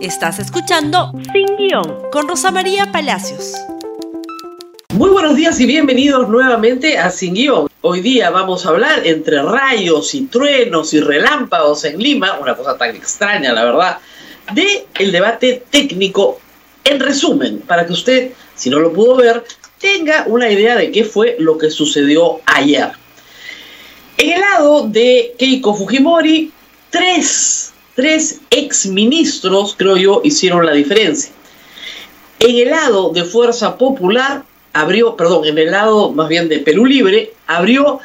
Estás escuchando Sin Guión con Rosa María Palacios. Muy buenos días y bienvenidos nuevamente a Sin Guión. Hoy día vamos a hablar entre rayos y truenos y relámpagos en Lima, una cosa tan extraña la verdad, de el debate técnico. En resumen, para que usted, si no lo pudo ver, tenga una idea de qué fue lo que sucedió ayer. En el lado de Keiko Fujimori, tres tres exministros, creo yo, hicieron la diferencia. En el lado de Fuerza Popular abrió, perdón, en el lado más bien de Perú Libre, abrió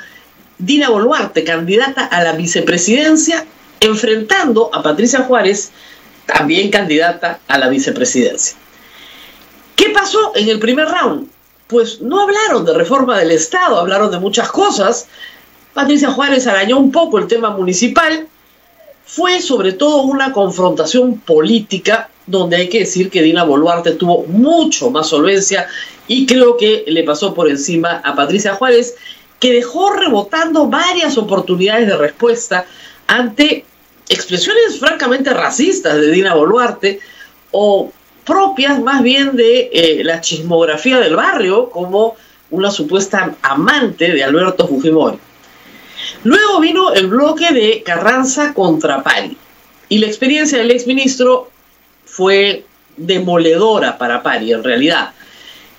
Dina Boluarte, candidata a la vicepresidencia, enfrentando a Patricia Juárez, también candidata a la vicepresidencia. ¿Qué pasó en el primer round? Pues no hablaron de reforma del Estado, hablaron de muchas cosas. Patricia Juárez arañó un poco el tema municipal, fue sobre todo una confrontación política donde hay que decir que Dina Boluarte tuvo mucho más solvencia y creo que le pasó por encima a Patricia Juárez, que dejó rebotando varias oportunidades de respuesta ante expresiones francamente racistas de Dina Boluarte o propias más bien de eh, la chismografía del barrio como una supuesta amante de Alberto Fujimori. Luego vino el bloque de Carranza contra Pari. Y la experiencia del exministro fue demoledora para Pari, en realidad.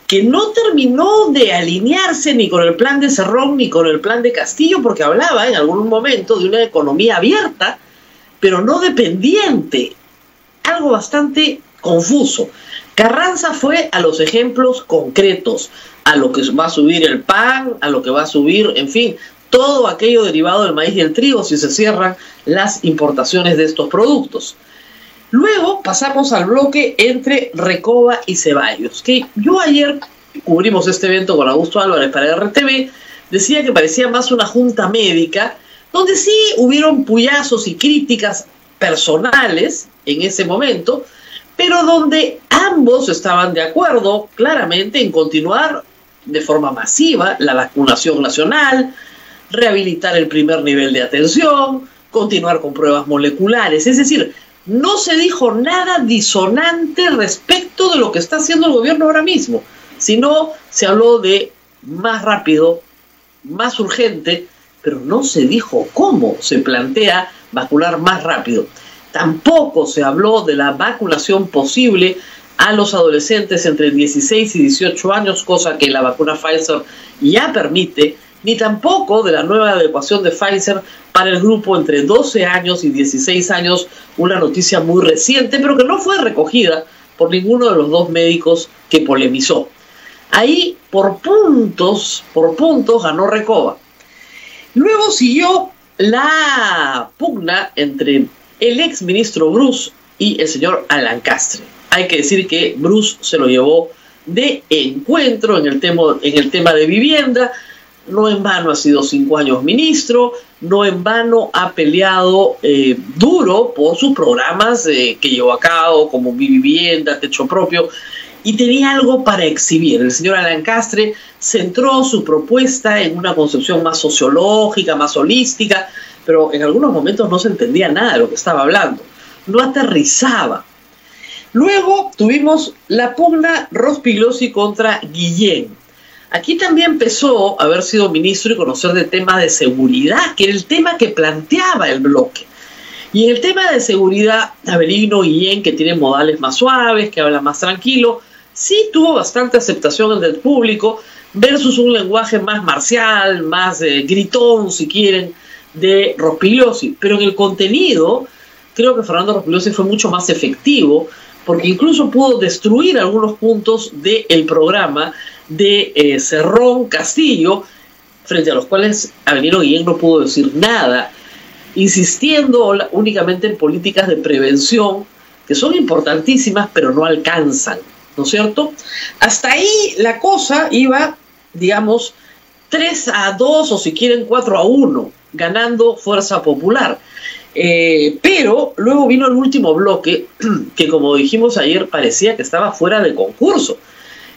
Que no terminó de alinearse ni con el plan de Cerrón ni con el plan de Castillo, porque hablaba en algún momento de una economía abierta, pero no dependiente. Algo bastante confuso. Carranza fue a los ejemplos concretos, a lo que va a subir el pan, a lo que va a subir, en fin, todo aquello derivado del maíz y el trigo si se cierran las importaciones de estos productos. Luego pasamos al bloque entre Recoba y Ceballos, que yo ayer cubrimos este evento con Augusto Álvarez para RTV, decía que parecía más una junta médica, donde sí hubieron puyazos y críticas personales en ese momento, pero donde ambos estaban de acuerdo claramente en continuar de forma masiva la vacunación nacional, rehabilitar el primer nivel de atención, continuar con pruebas moleculares. Es decir, no se dijo nada disonante respecto de lo que está haciendo el gobierno ahora mismo, sino se habló de más rápido, más urgente, pero no se dijo cómo se plantea vacunar más rápido. Tampoco se habló de la vacunación posible a los adolescentes entre 16 y 18 años, cosa que la vacuna Pfizer ya permite, ni tampoco de la nueva adecuación de Pfizer para el grupo entre 12 años y 16 años, una noticia muy reciente, pero que no fue recogida por ninguno de los dos médicos que polemizó. Ahí, por puntos, por puntos, ganó Recoba. Luego siguió la pugna entre el ex ministro Bruce y el señor Alan Castre. Hay que decir que Bruce se lo llevó de encuentro en el tema, en el tema de vivienda, no en vano ha sido cinco años ministro, no en vano ha peleado eh, duro por sus programas eh, que llevó a cabo, como Mi Vivienda, Techo Propio, y tenía algo para exhibir. El señor Alan Castre centró su propuesta en una concepción más sociológica, más holística, pero en algunos momentos no se entendía nada de lo que estaba hablando, no aterrizaba. Luego tuvimos la pugna Rospigliosi contra Guillén Aquí también empezó a haber sido ministro y conocer de temas de seguridad, que era el tema que planteaba el bloque. Y en el tema de seguridad, Avelino Guillén, que tiene modales más suaves, que habla más tranquilo, sí tuvo bastante aceptación del público, versus un lenguaje más marcial, más eh, gritón, si quieren, de Rospigliosi. Pero en el contenido, creo que Fernando Rospigliosi fue mucho más efectivo, porque incluso pudo destruir algunos puntos del programa de eh, Cerrón Castillo, frente a los cuales Aveniro Guillén no pudo decir nada, insistiendo únicamente en políticas de prevención que son importantísimas pero no alcanzan, ¿no es cierto? Hasta ahí la cosa iba, digamos, 3 a 2 o si quieren 4 a 1, ganando Fuerza Popular. Eh, pero luego vino el último bloque que como dijimos ayer parecía que estaba fuera de concurso.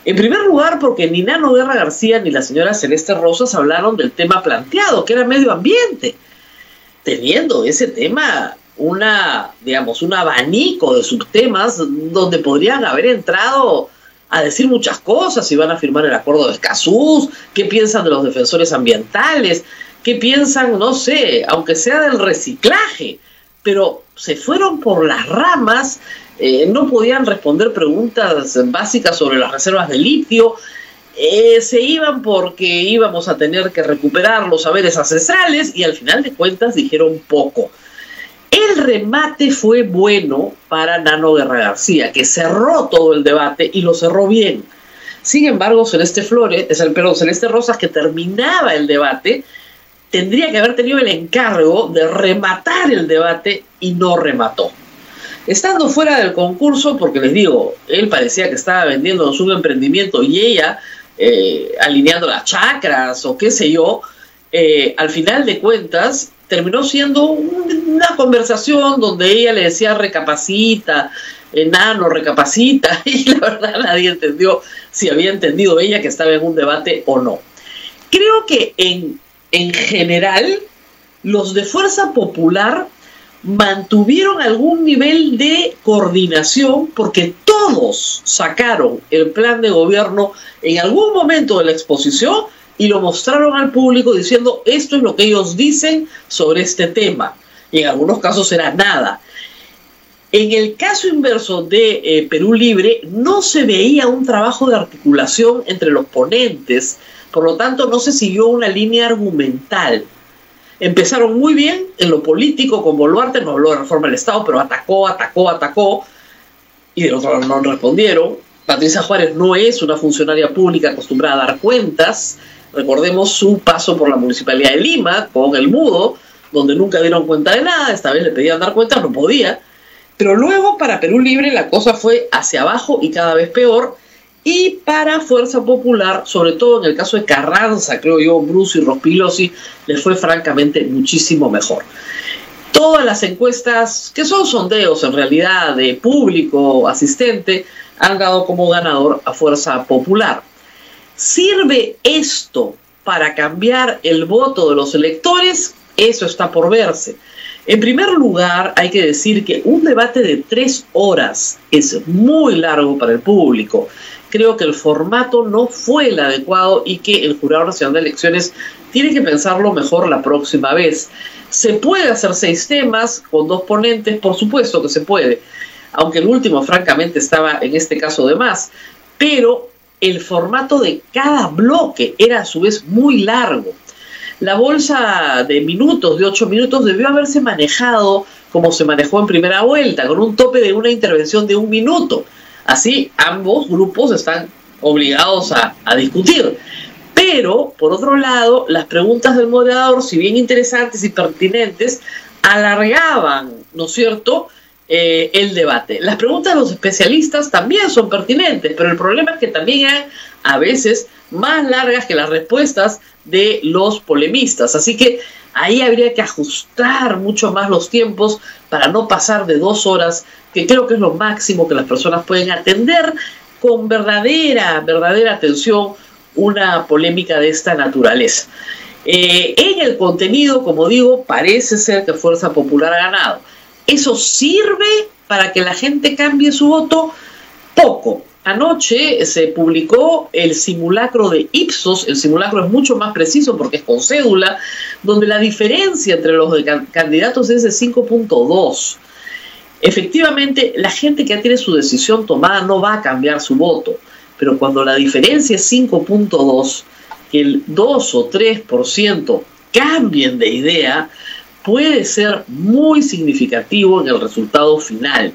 En primer lugar, porque ni Nano Guerra García ni la señora Celeste Rosas hablaron del tema planteado, que era medio ambiente, teniendo ese tema una, digamos, un abanico de subtemas donde podrían haber entrado a decir muchas cosas, si van a firmar el acuerdo de Escazú, qué piensan de los defensores ambientales, qué piensan, no sé, aunque sea del reciclaje, pero se fueron por las ramas, eh, no podían responder preguntas básicas sobre las reservas de litio, eh, se iban porque íbamos a tener que recuperar los saberes ancestrales y al final de cuentas dijeron poco. El remate fue bueno para Nano Guerra García, que cerró todo el debate y lo cerró bien. Sin embargo, Celeste Flores, es el perdón, Celeste Rosas, que terminaba el debate, tendría que haber tenido el encargo de rematar el debate y no remató. Estando fuera del concurso, porque les digo, él parecía que estaba vendiendo su emprendimiento y ella eh, alineando las chakras o qué sé yo, eh, al final de cuentas terminó siendo una conversación donde ella le decía recapacita, enano, recapacita, y la verdad nadie entendió si había entendido ella que estaba en un debate o no. Creo que en, en general los de Fuerza Popular mantuvieron algún nivel de coordinación porque todos sacaron el plan de gobierno en algún momento de la exposición y lo mostraron al público diciendo esto es lo que ellos dicen sobre este tema. Y en algunos casos era nada. En el caso inverso de eh, Perú Libre no se veía un trabajo de articulación entre los ponentes, por lo tanto no se siguió una línea argumental. Empezaron muy bien en lo político con Boluarte, no habló de reforma del Estado, pero atacó, atacó, atacó, y de otro lado no respondieron. Patricia Juárez no es una funcionaria pública acostumbrada a dar cuentas, Recordemos su paso por la Municipalidad de Lima con el mudo, donde nunca dieron cuenta de nada, esta vez le pedían dar cuenta, no podía. Pero luego para Perú Libre la cosa fue hacia abajo y cada vez peor. Y para Fuerza Popular, sobre todo en el caso de Carranza, creo yo, Bruce y Rospilosi, le fue francamente muchísimo mejor. Todas las encuestas, que son sondeos en realidad de público asistente, han dado como ganador a Fuerza Popular. ¿Sirve esto para cambiar el voto de los electores? Eso está por verse. En primer lugar, hay que decir que un debate de tres horas es muy largo para el público. Creo que el formato no fue el adecuado y que el Jurado Nacional de Elecciones tiene que pensarlo mejor la próxima vez. ¿Se puede hacer seis temas con dos ponentes? Por supuesto que se puede, aunque el último francamente estaba en este caso de más. Pero el formato de cada bloque era a su vez muy largo. La bolsa de minutos, de ocho minutos, debió haberse manejado como se manejó en primera vuelta, con un tope de una intervención de un minuto. Así ambos grupos están obligados a, a discutir. Pero, por otro lado, las preguntas del moderador, si bien interesantes y pertinentes, alargaban, ¿no es cierto?, eh, el debate. Las preguntas de los especialistas también son pertinentes, pero el problema es que también hay a veces más largas que las respuestas de los polemistas. Así que ahí habría que ajustar mucho más los tiempos para no pasar de dos horas, que creo que es lo máximo que las personas pueden atender con verdadera, verdadera atención una polémica de esta naturaleza. Eh, en el contenido, como digo, parece ser que Fuerza Popular ha ganado. ¿Eso sirve para que la gente cambie su voto? Poco. Anoche se publicó el simulacro de Ipsos, el simulacro es mucho más preciso porque es con cédula, donde la diferencia entre los candidatos es de 5.2. Efectivamente, la gente que ya tiene su decisión tomada no va a cambiar su voto, pero cuando la diferencia es 5.2, que el 2 o 3% cambien de idea, puede ser muy significativo en el resultado final.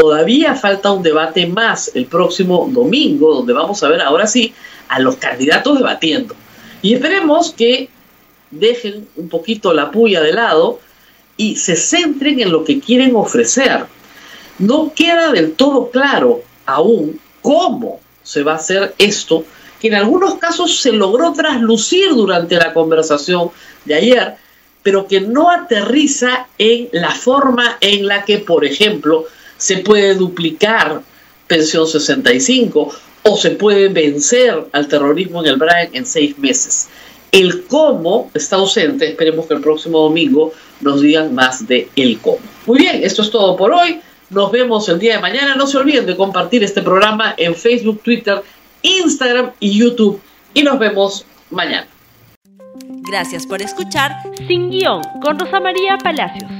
Todavía falta un debate más el próximo domingo, donde vamos a ver ahora sí a los candidatos debatiendo. Y esperemos que dejen un poquito la puya de lado y se centren en lo que quieren ofrecer. No queda del todo claro aún cómo se va a hacer esto, que en algunos casos se logró traslucir durante la conversación de ayer, pero que no aterriza en la forma en la que, por ejemplo, se puede duplicar pensión 65 o se puede vencer al terrorismo en el Brain en seis meses. El cómo está ausente, esperemos que el próximo domingo nos digan más de el cómo. Muy bien, esto es todo por hoy. Nos vemos el día de mañana. No se olviden de compartir este programa en Facebook, Twitter, Instagram y YouTube. Y nos vemos mañana. Gracias por escuchar Sin Guión con Rosa María Palacios.